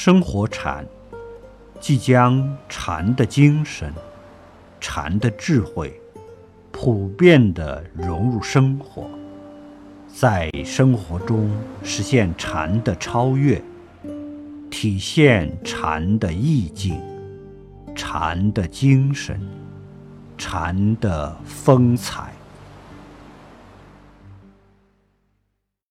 生活禅即将禅的精神禅的智慧普遍地融入生活在生活中实现禅的超越体现禅的意境禅的精神禅的风采。